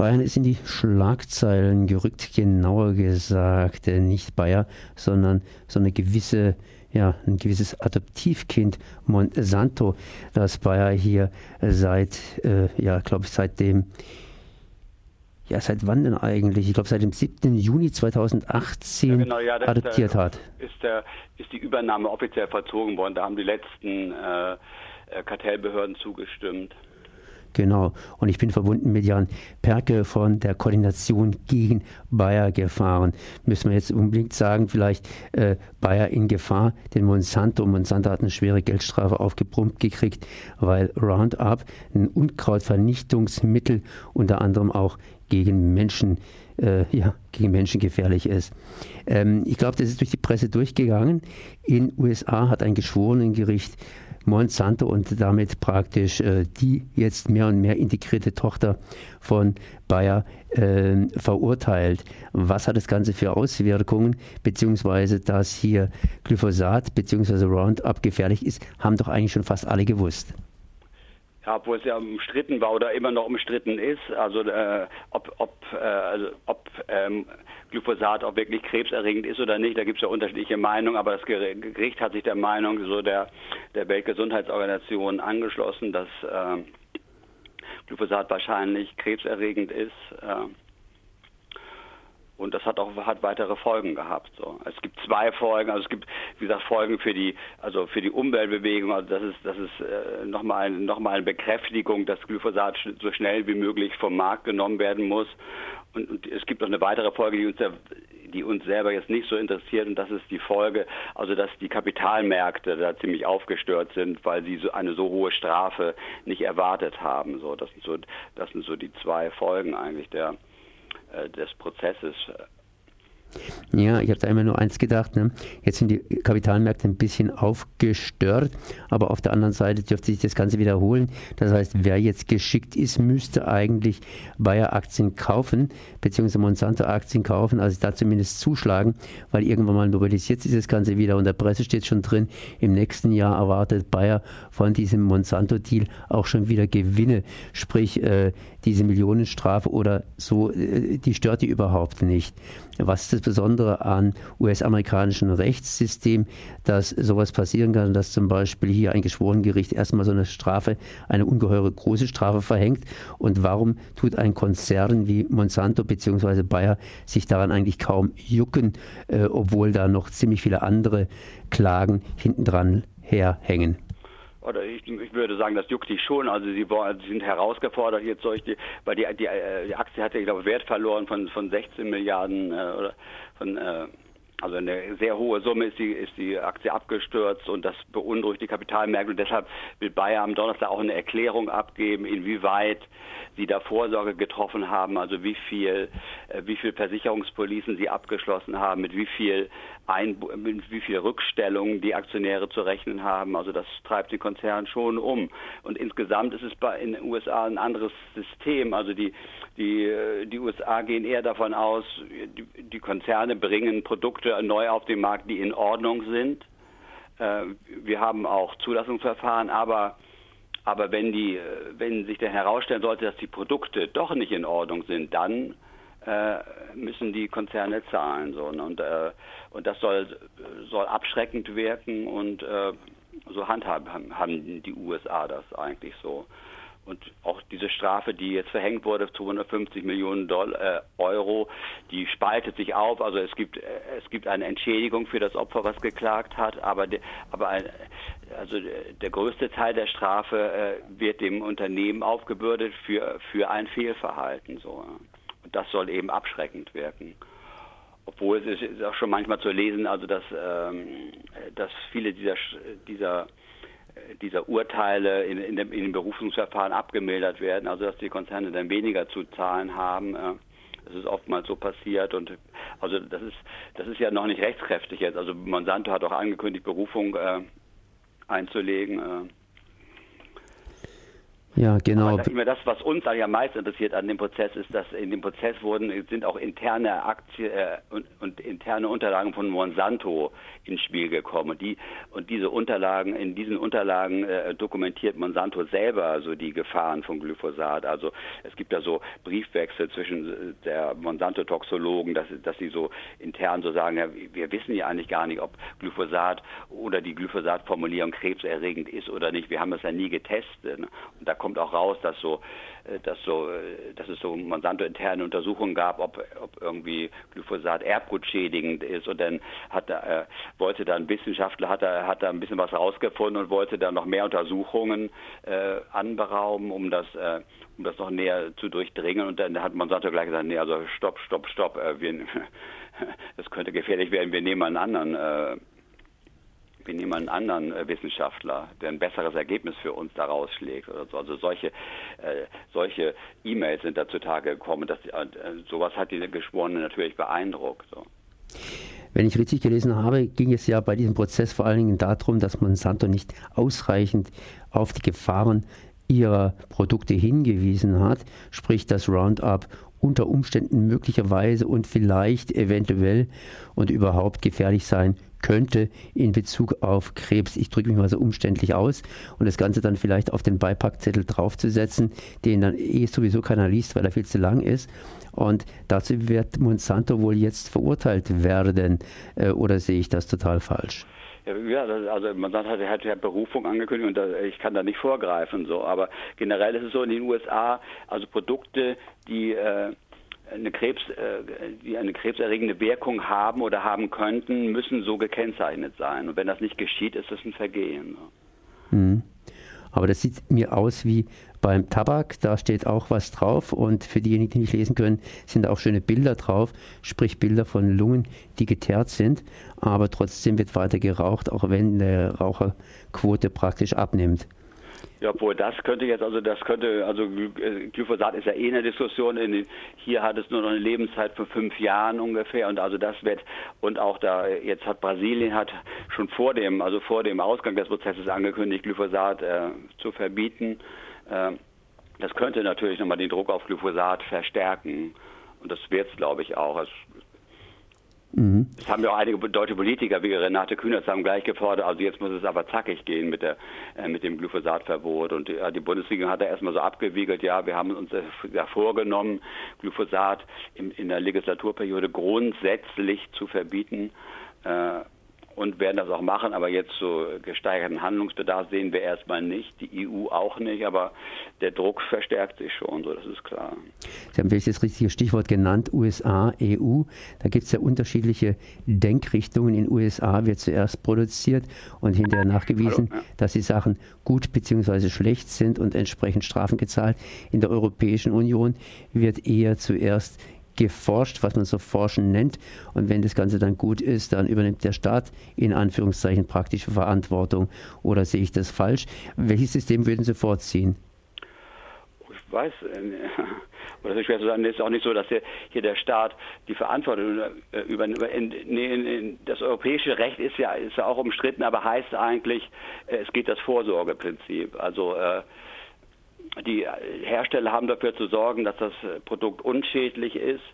Bayern ist in die Schlagzeilen gerückt, genauer gesagt äh, nicht Bayer, sondern so eine gewisse ja, ein gewisses Adoptivkind Monsanto, das Bayer hier seit, äh, ja, glaube ich, seitdem ja, seit wann denn eigentlich? Ich glaube, seit dem 7. Juni 2018 ja, genau, ja, adoptiert der, hat. Ist, der, ist die Übernahme offiziell vollzogen worden. Da haben die letzten äh, äh Kartellbehörden zugestimmt. Genau. Und ich bin verbunden mit Jan Perke von der Koordination gegen Bayer gefahren. Müssen wir jetzt unbedingt sagen, vielleicht äh, Bayer in Gefahr, denn Monsanto, Monsanto hat eine schwere Geldstrafe aufgebrummt gekriegt, weil Roundup, ein Unkrautvernichtungsmittel, unter anderem auch gegen Menschen, äh, ja, gegen Menschen gefährlich ist. Ähm, ich glaube, das ist durch die Presse durchgegangen. In USA hat ein Geschworenengericht Monsanto und damit praktisch äh, die jetzt mehr und mehr integrierte Tochter von Bayer äh, verurteilt. Was hat das Ganze für Auswirkungen, beziehungsweise dass hier Glyphosat beziehungsweise Roundup gefährlich ist, haben doch eigentlich schon fast alle gewusst. Ja, obwohl es ja umstritten war oder immer noch umstritten ist, also äh, ob, ob, äh, also, ob ähm, Glyphosat auch wirklich krebserregend ist oder nicht. Da gibt es ja unterschiedliche Meinungen, aber das Gericht hat sich der Meinung so der, der Weltgesundheitsorganisation angeschlossen, dass äh, Glyphosat wahrscheinlich krebserregend ist. Äh, und das hat auch hat weitere Folgen gehabt. So. Es gibt zwei Folgen, also es gibt wie gesagt Folgen für die also für die Umweltbewegung. Also das ist das ist äh, nochmal noch mal eine Bekräftigung, dass Glyphosat so schnell wie möglich vom Markt genommen werden muss. Und, und es gibt noch eine weitere Folge, die uns die uns selber jetzt nicht so interessiert und das ist die Folge, also dass die Kapitalmärkte da ziemlich aufgestört sind, weil sie so eine so hohe Strafe nicht erwartet haben. So, das sind so, das sind so die zwei Folgen eigentlich der des Prozesses ja, ich habe da immer nur eins gedacht. Ne? Jetzt sind die Kapitalmärkte ein bisschen aufgestört, aber auf der anderen Seite dürfte sich das Ganze wiederholen. Das heißt, wer jetzt geschickt ist, müsste eigentlich Bayer-Aktien kaufen, beziehungsweise Monsanto-Aktien kaufen, also da zumindest zuschlagen, weil irgendwann mal normalisiert sich das Ganze wieder. Und der Presse steht schon drin, im nächsten Jahr erwartet Bayer von diesem Monsanto-Deal auch schon wieder Gewinne. Sprich, äh, diese Millionenstrafe oder so, äh, die stört die überhaupt nicht. Was ist das Besondere an US-amerikanischen Rechtssystem, dass sowas passieren kann, dass zum Beispiel hier ein Geschworenengericht erstmal so eine Strafe, eine ungeheure große Strafe verhängt? Und warum tut ein Konzern wie Monsanto bzw. Bayer sich daran eigentlich kaum jucken, äh, obwohl da noch ziemlich viele andere Klagen hintendran herhängen? Oder ich, ich, würde sagen, das juckt die schon. Also sie, sie sind herausgefordert jetzt solche, weil die, die, äh, die Aktie hat ja, glaube Wert verloren von, von 16 Milliarden äh, oder von äh, also eine sehr hohe Summe ist die, ist die Aktie abgestürzt und das beunruhigt die Kapitalmärkte. Und deshalb will Bayer am Donnerstag auch eine Erklärung abgeben, inwieweit sie da Vorsorge getroffen haben, also wie viel, äh, wie viel Versicherungspolicen sie abgeschlossen haben, mit wie viel ein, mit wie viel Rückstellungen die Aktionäre zu rechnen haben. Also das treibt den Konzern schon um. Und insgesamt ist es bei, in den USA ein anderes System. Also die, die, die USA gehen eher davon aus, die, die Konzerne bringen Produkte neu auf den Markt, die in Ordnung sind. Äh, wir haben auch Zulassungsverfahren, aber aber wenn die, wenn sich dann herausstellen sollte, dass die Produkte doch nicht in Ordnung sind, dann äh, müssen die Konzerne zahlen. Ne? und, äh, und das soll, soll abschreckend wirken und äh, so handhaben haben die USA das eigentlich so. Und auch diese Strafe, die jetzt verhängt wurde, 250 Millionen Dollar, äh, Euro, die spaltet sich auf. Also es gibt, äh, es gibt eine Entschädigung für das Opfer, was geklagt hat, aber, de, aber ein, also der größte Teil der Strafe äh, wird dem Unternehmen aufgebürdet für, für ein Fehlverhalten. So. Und das soll eben abschreckend wirken. Obwohl es ist auch schon manchmal zu lesen, also dass, ähm, dass viele dieser, dieser, dieser Urteile in, in, dem, in den Berufungsverfahren abgemildert werden, also dass die Konzerne dann weniger zu zahlen haben. Das ist oftmals so passiert und also das ist das ist ja noch nicht rechtskräftig jetzt. Also Monsanto hat auch angekündigt, Berufung äh, einzulegen. Äh, Ja, genau. Aber das, was uns am meisten interessiert an dem Prozess, ist, dass in dem Prozess wurden, sind auch interne Aktien äh, und, und, interne Unterlagen von Monsanto ins Spiel gekommen. Und, die, und diese Unterlagen, in diesen Unterlagen äh, dokumentiert Monsanto selber so die Gefahren von Glyphosat. Also es gibt da so Briefwechsel zwischen der Monsanto-Toxologen, dass, dass sie so intern so sagen, ja, wir wissen ja eigentlich gar nicht, ob Glyphosat oder die Glyphosat-Formulierung krebserregend ist oder nicht. Wir haben das ja nie getestet. Ne? Und da kommt auch raus, dass so, äh, dass so, äh, dass es so Monsanto-interne Untersuchungen gab, ob, ob irgendwie Glyphosat erbgutschädigend ist. Und dann hat äh, wollte da ein Wissenschaftler hat da, hat da ein bisschen was rausgefunden und wollte da noch mehr Untersuchungen äh, anberauben, um das, äh, um das noch näher zu durchdringen. Und dann hat Monsanto gleich gesagt, nee, also stopp, stopp, stopp, äh, wir, das könnte gefährlich werden. Wir nehmen einen anderen nehmen einen anderen äh, Wissenschaftler, der ein besseres Ergebnis für uns daraus schlägt oder so. Also solche äh, solche E-Mails sind da zutage gekommen. Dass, äh, sowas hat die Geschworenen natürlich beeindruckt. So. Wenn ich richtig gelesen habe, ging es ja bei diesem Prozess vor allen Dingen darum, dass Monsanto nicht ausreichend auf die Gefahren ihrer Produkte hingewiesen hat, sprich das Roundup unter Umständen möglicherweise und vielleicht eventuell und überhaupt gefährlich sein könnte in Bezug auf Krebs. Ich drücke mich mal so umständlich aus und das Ganze dann vielleicht auf den Beipackzettel draufzusetzen, den dann eh sowieso keiner liest, weil er viel zu lang ist. Und dazu wird Monsanto wohl jetzt verurteilt werden. Äh, oder sehe ich das total falsch? Ja, also man er hat ja Berufung angekündigt und ich kann da nicht vorgreifen so, aber generell ist es so in den USA, also Produkte, die äh, eine Krebs, äh, die eine krebserregende Wirkung haben oder haben könnten, müssen so gekennzeichnet sein. Und wenn das nicht geschieht, ist das ein Vergehen. Mhm. Aber das sieht mir aus wie beim Tabak, da steht auch was drauf und für diejenigen, die nicht lesen können, sind auch schöne Bilder drauf, sprich Bilder von Lungen, die geteert sind, aber trotzdem wird weiter geraucht, auch wenn der Raucherquote praktisch abnimmt. Ja, obwohl das könnte jetzt, also das könnte, also Glyphosat ist ja eh eine Diskussion. In, hier hat es nur noch eine Lebenszeit von fünf Jahren ungefähr und also das wird und auch da jetzt hat Brasilien hat schon vor dem, also vor dem Ausgang des Prozesses angekündigt, Glyphosat äh, zu verbieten. Äh, das könnte natürlich nochmal den Druck auf Glyphosat verstärken und das wird es, glaube ich, auch. Es Mhm. Das haben ja auch einige deutsche Politiker wie Renate Kühnert haben gleich gefordert, also jetzt muss es aber zackig gehen mit, der, äh, mit dem Glyphosatverbot. Und äh, die Bundesregierung hat da erstmal so abgewiegelt, ja, wir haben uns äh, ja vorgenommen, Glyphosat in, in der Legislaturperiode grundsätzlich zu verbieten. Äh, und werden das auch machen, aber jetzt so gesteigerten Handlungsbedarf sehen wir erstmal nicht, die EU auch nicht, aber der Druck verstärkt sich schon, so das ist klar. Sie haben welches richtige Stichwort genannt, USA, EU. Da gibt es ja unterschiedliche Denkrichtungen. In den USA wird zuerst produziert und hinterher nachgewiesen, Hallo, ja. dass die Sachen gut bzw. schlecht sind und entsprechend Strafen gezahlt. In der Europäischen Union wird eher zuerst geforscht, was man so Forschen nennt. Und wenn das Ganze dann gut ist, dann übernimmt der Staat in Anführungszeichen praktische Verantwortung. Oder sehe ich das falsch? Welches System würden Sie vorziehen? Ich weiß, äh, oder ist schwer zu sagen, es ist auch nicht so, dass hier, der Staat die Verantwortung äh, übernimmt. Das europäische Recht ist ja, ist ja auch umstritten, aber heißt eigentlich, äh, es geht das Vorsorgeprinzip. Also die Hersteller haben dafür zu sorgen, dass das Produkt unschädlich ist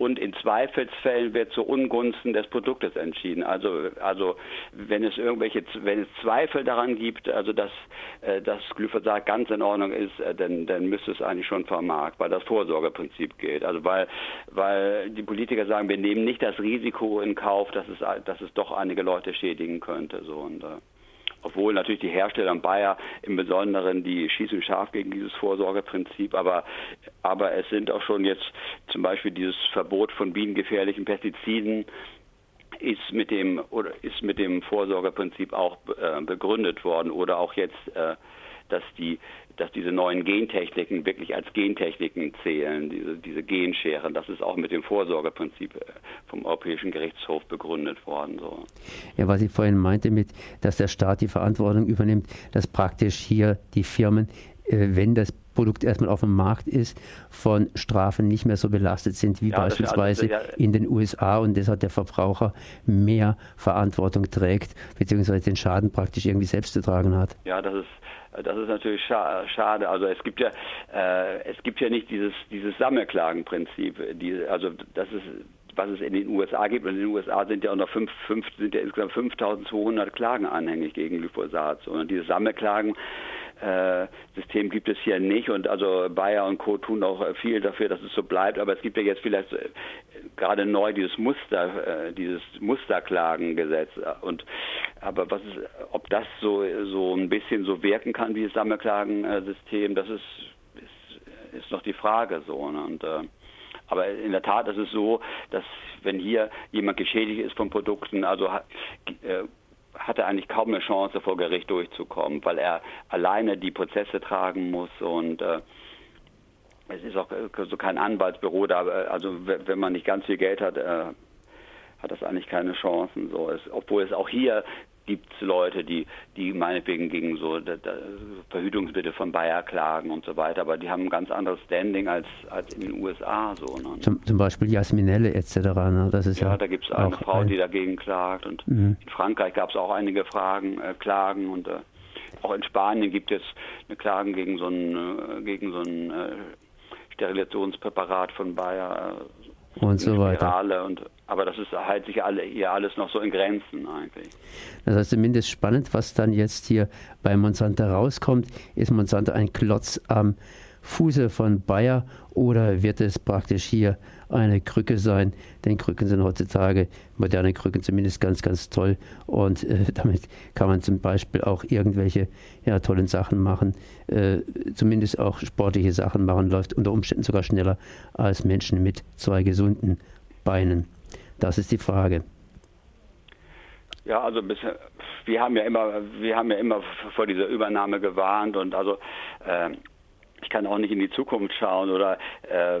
und in Zweifelsfällen wird zu Ungunsten des Produktes entschieden. Also, also wenn es irgendwelche, wenn es Zweifel daran gibt, also dass äh, das Glyphosat ganz in Ordnung ist, äh, dann, dann müsste es eigentlich schon vom Markt, weil das Vorsorgeprinzip gilt. Also weil, weil die Politiker sagen, wir nehmen nicht das Risiko in Kauf, dass es, dass es doch einige Leute schädigen könnte. So und, äh, obwohl natürlich die Hersteller und Bayer im Besonderen, die schießen scharf gegen dieses Vorsorgeprinzip, aber, aber es sind auch schon jetzt zum Beispiel dieses Verbot von bienengefährlichen Pestiziden ist mit dem oder ist mit dem Vorsorgeprinzip auch äh, begründet worden oder auch jetzt äh, dass die dass diese neuen Gentechniken wirklich als Gentechniken zählen, diese, diese Genscheren. Das ist auch mit dem Vorsorgeprinzip äh, vom Europäischen Gerichtshof begründet worden. So. Ja, was ich vorhin meinte mit, dass der Staat die Verantwortung übernimmt, dass praktisch hier die Firmen, äh, wenn das Produkt erstmal auf dem Markt ist, von Strafen nicht mehr so belastet sind wie ja, beispielsweise also, ja. in den USA und deshalb der Verbraucher mehr Verantwortung trägt, beziehungsweise den Schaden praktisch irgendwie selbst zu tragen hat. Ja, das ist das ist natürlich scha schade. Also es gibt ja äh, es gibt ja nicht dieses dieses Sammelklagenprinzip. Die, also das ist was es in den USA gibt. Und in den USA sind ja auch noch fünf, fünf, sind ja insgesamt 5200 Klagen anhängig gegen Glyphosat. Und dieses Sammelklagen System gibt es hier nicht und also Bayer und Co. tun auch viel dafür, dass es so bleibt, aber es gibt ja jetzt vielleicht äh, gerade neu dieses Muster, äh, dieses Musterklagengesetz und aber was ist, ob das so so ein bisschen so wirken kann wie das Sammelklagensystem, das ist, ist, ist noch die Frage so ne? und äh, aber in der Tat ist es so, dass wenn hier jemand geschädigt ist von Produkten, also äh, hat er eigentlich kaum eine Chance, vor Gericht durchzukommen, weil er alleine die Prozesse tragen muss und äh, es ist auch so kein Anwaltsbüro da. Also wenn man nicht ganz viel Geld hat, äh, hat das eigentlich keine Chancen. So, es, obwohl es auch hier gibt es Leute, die, die meinetwegen gegen so da, da, Verhütungsmittel von Bayer klagen und so weiter, aber die haben ein ganz anderes Standing als, als in den USA. So, ne? zum, zum, Beispiel Jasminelle etc. Ne? Das ist ja, ja da gibt es eine Frau, ein... die dagegen klagt und mhm. in Frankreich gab es auch einige Fragen, äh, Klagen und äh, auch in Spanien gibt es eine Klagen gegen so ein, äh, gegen so ein äh, Sterilisationspräparat von Bayer. Äh, und so weiter. Und, aber das ist halt sich alle, hier alles noch so in Grenzen eigentlich. Das heißt zumindest spannend, was dann jetzt hier bei Monsanto rauskommt. Ist Monsanto ein Klotz am Fuße von Bayer oder wird es praktisch hier eine Krücke sein? Denn Krücken sind heutzutage, moderne Krücken zumindest ganz, ganz toll und äh, damit kann man zum Beispiel auch irgendwelche ja, tollen Sachen machen, äh, zumindest auch sportliche Sachen machen, läuft unter Umständen sogar schneller als Menschen mit zwei gesunden Beinen. Das ist die Frage. Ja, also bisher, wir haben ja immer, wir haben ja immer vor dieser Übernahme gewarnt und also äh, ich kann auch nicht in die Zukunft schauen oder äh,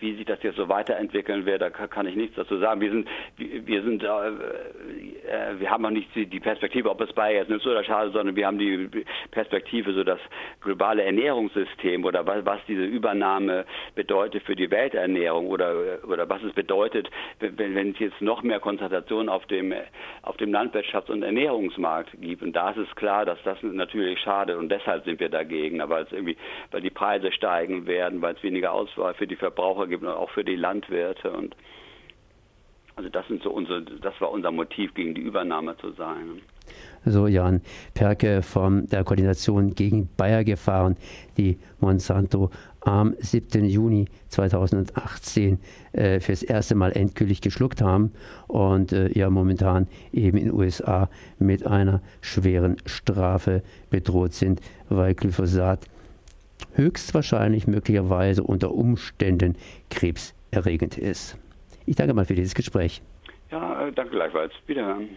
wie sich das jetzt so weiterentwickeln wird, da kann ich nichts dazu sagen. Wir sind, wir sind, äh, äh, wir haben noch nicht die Perspektive, ob es bei jetzt nützt oder schade, sondern wir haben die Perspektive, so das globale Ernährungssystem oder was, was diese Übernahme bedeutet für die Welternährung oder oder was es bedeutet, wenn, wenn es jetzt noch mehr Konzentration auf dem auf dem Landwirtschafts- und Ernährungsmarkt gibt. Und da ist es klar, dass das natürlich schade und deshalb sind wir dagegen, weil es irgendwie, weil die Preise steigen werden, weil es weniger Auswahl für die Verbraucher Verbraucher gibt und auch für die Landwirte. Und also das sind so unsere, das war unser Motiv, gegen die Übernahme zu sein. So Jan Perke von der Koordination gegen Bayer gefahren, die Monsanto am 7. Juni 2018 äh, fürs erste Mal endgültig geschluckt haben und äh, ja momentan eben in den USA mit einer schweren Strafe bedroht sind, weil Glyphosat höchstwahrscheinlich möglicherweise unter Umständen krebserregend ist. Ich danke mal für dieses Gespräch. Ja, danke gleichfalls. Wiederhören.